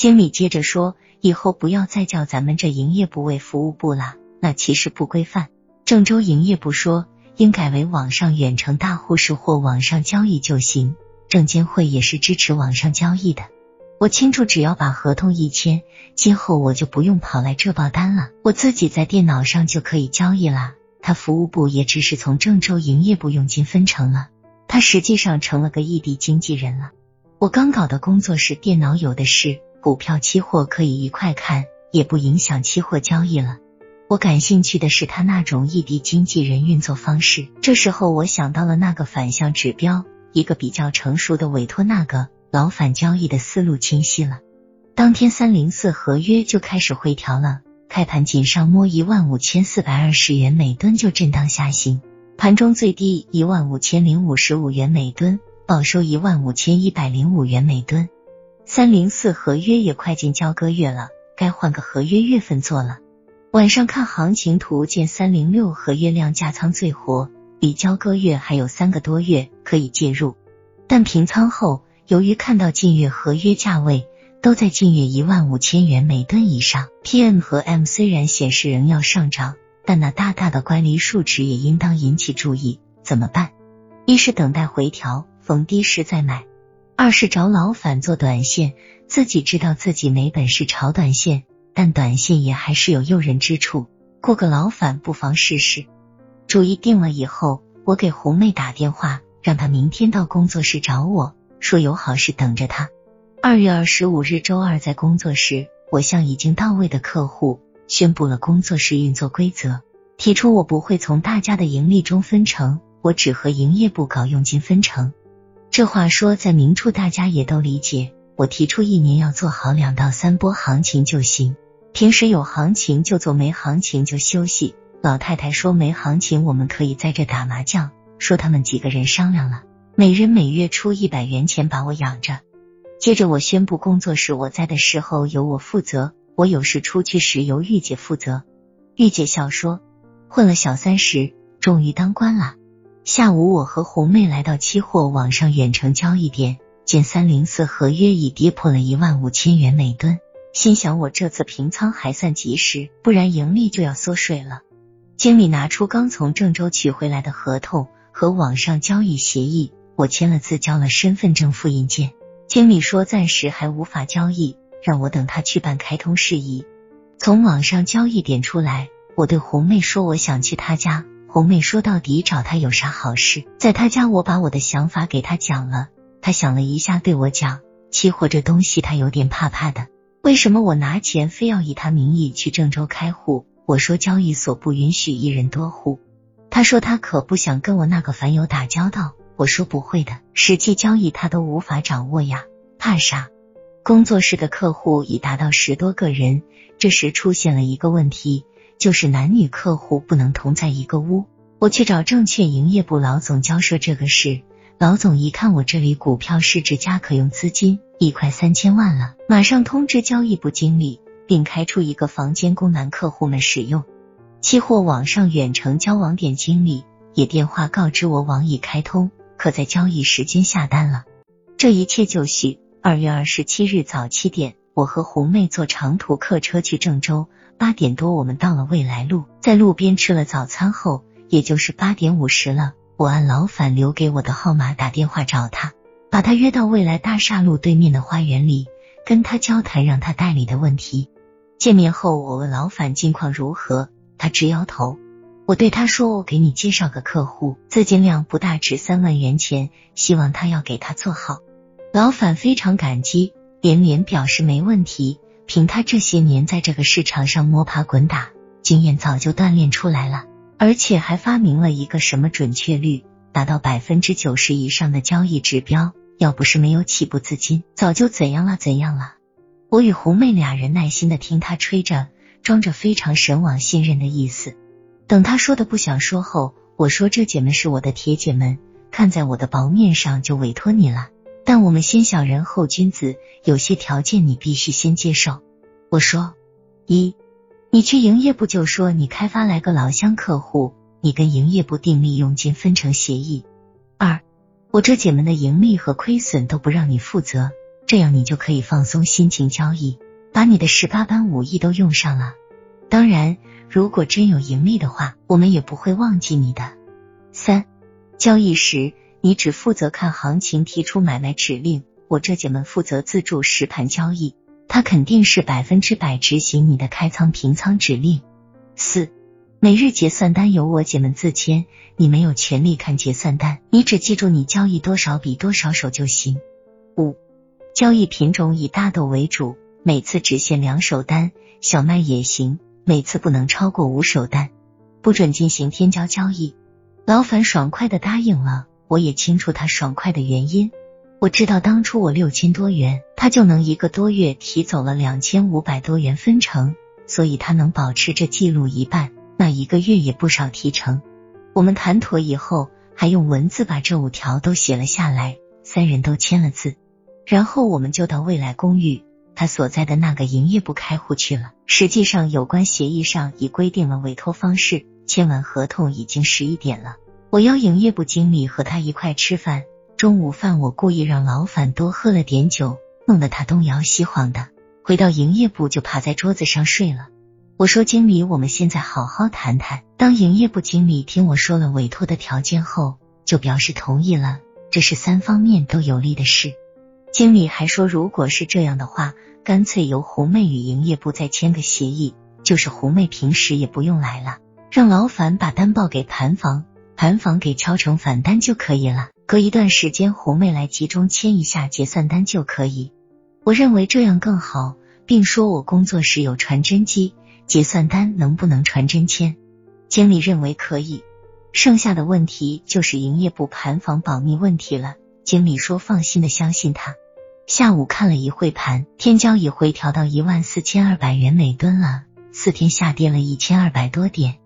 经理接着说：“以后不要再叫咱们这营业部为服务部了，那其实不规范。郑州营业部说应改为网上远程大户室或网上交易就行。证监会也是支持网上交易的。我清楚，只要把合同一签，今后我就不用跑来这报单了，我自己在电脑上就可以交易了。他服务部也只是从郑州营业部佣金分成了，他实际上成了个异地经纪人了。我刚搞的工作室电脑有的是。”股票期货可以一块看，也不影响期货交易了。我感兴趣的是他那种异地经纪人运作方式。这时候我想到了那个反向指标，一个比较成熟的委托那个老反交易的思路清晰了。当天三零四合约就开始回调了，开盘仅上摸一万五千四百二十元每吨就震荡下行，盘中最低一万五千零五十五元每吨，报收一万五千一百零五元每吨。三零四合约也快进交割月了，该换个合约月份做了。晚上看行情图，见三零六合约量价仓最活，离交割月还有三个多月可以介入。但平仓后，由于看到近月合约价位都在近月一万五千元每吨以上，PM 和 M 虽然显示仍要上涨，但那大大的乖离数值也应当引起注意。怎么办？一是等待回调，逢低时再买。二是找老反做短线，自己知道自己没本事炒短线，但短线也还是有诱人之处，过个老反不妨试试。主意定了以后，我给红妹打电话，让她明天到工作室找我，说有好事等着她。二月二十五日周二在工作室，我向已经到位的客户宣布了工作室运作规则，提出我不会从大家的盈利中分成，我只和营业部搞佣金分成。这话说在明处，大家也都理解。我提出一年要做好两到三波行情就行，平时有行情就做，没行情就休息。老太太说没行情，我们可以在这打麻将。说他们几个人商量了，每人每月出一百元钱把我养着。接着我宣布，工作室我在的时候由我负责，我有事出去时由玉姐负责。玉姐笑说，混了小三十，终于当官了。下午，我和红妹来到期货网上远程交易点，见三零四合约已跌破了一万五千元每吨，心想我这次平仓还算及时，不然盈利就要缩水了。经理拿出刚从郑州取回来的合同和网上交易协议，我签了字，交了身份证复印件。经理说暂时还无法交易，让我等他去办开通事宜。从网上交易点出来，我对红妹说，我想去他家。红妹说：“到底找他有啥好事？在他家，我把我的想法给他讲了。他想了一下，对我讲：期货这东西，他有点怕怕的。为什么我拿钱非要以他名义去郑州开户？我说交易所不允许一人多户。他说他可不想跟我那个凡友打交道。我说不会的，实际交易他都无法掌握呀，怕啥？工作室的客户已达到十多个人，这时出现了一个问题。”就是男女客户不能同在一个屋。我去找证券营业部老总交涉这个事，老总一看我这里股票市值加可用资金一块三千万了，马上通知交易部经理，并开出一个房间供男客户们使用。期货网上远程交网点经理也电话告知我网已开通，可在交易时间下单了。这一切就绪。二月二十七日早七点，我和红妹坐长途客车去郑州。八点多，我们到了未来路，在路边吃了早餐后，也就是八点五十了。我按老反留给我的号码打电话找他，把他约到未来大厦路对面的花园里，跟他交谈让他代理的问题。见面后，我问老反近况如何，他直摇头。我对他说：“我给你介绍个客户，资金量不大，值三万元钱，希望他要给他做好。”老反非常感激，连连表示没问题。凭他这些年在这个市场上摸爬滚打，经验早就锻炼出来了，而且还发明了一个什么准确率达到百分之九十以上的交易指标。要不是没有起步资金，早就怎样了怎样了。我与红妹俩人耐心的听他吹着，装着非常神往信任的意思。等他说的不想说后，我说这姐们是我的铁姐们，看在我的薄面上就委托你了。但我们先小人后君子，有些条件你必须先接受。我说：一，你去营业部就说你开发来个老乡客户，你跟营业部订立佣金分成协议。二，我这姐们的盈利和亏损都不让你负责，这样你就可以放松心情交易，把你的十八般武艺都用上了。当然，如果真有盈利的话，我们也不会忘记你的。三，交易时你只负责看行情，提出买卖指令，我这姐们负责自助实盘交易，他肯定是百分之百执行你的开仓平仓指令。四，每日结算单由我姐们自签，你没有权利看结算单，你只记住你交易多少笔多少手就行。五。交易品种以大豆为主，每次只限两手单，小麦也行，每次不能超过五手单，不准进行天胶交易。老樊爽快的答应了，我也清楚他爽快的原因。我知道当初我六千多元，他就能一个多月提走了两千五百多元分成，所以他能保持着记录一半，那一个月也不少提成。我们谈妥以后，还用文字把这五条都写了下来，三人都签了字。然后我们就到未来公寓他所在的那个营业部开户去了。实际上，有关协议上已规定了委托方式，签完合同已经十一点了。我邀营业部经理和他一块吃饭。中午饭我故意让老板多喝了点酒，弄得他东摇西晃的。回到营业部就趴在桌子上睡了。我说经理，我们现在好好谈谈。当营业部经理听我说了委托的条件后，就表示同意了。这是三方面都有利的事。经理还说，如果是这样的话，干脆由胡妹与营业部再签个协议，就是胡妹平时也不用来了，让老樊把单报给盘房，盘房给敲成反单就可以了。隔一段时间，红妹来集中签一下结算单就可以。我认为这样更好，并说我工作室有传真机，结算单能不能传真签？经理认为可以。剩下的问题就是营业部盘房保密问题了。经理说放心的相信他。下午看了一会盘，天胶已回调到一万四千二百元每吨了，四天下跌了一千二百多点。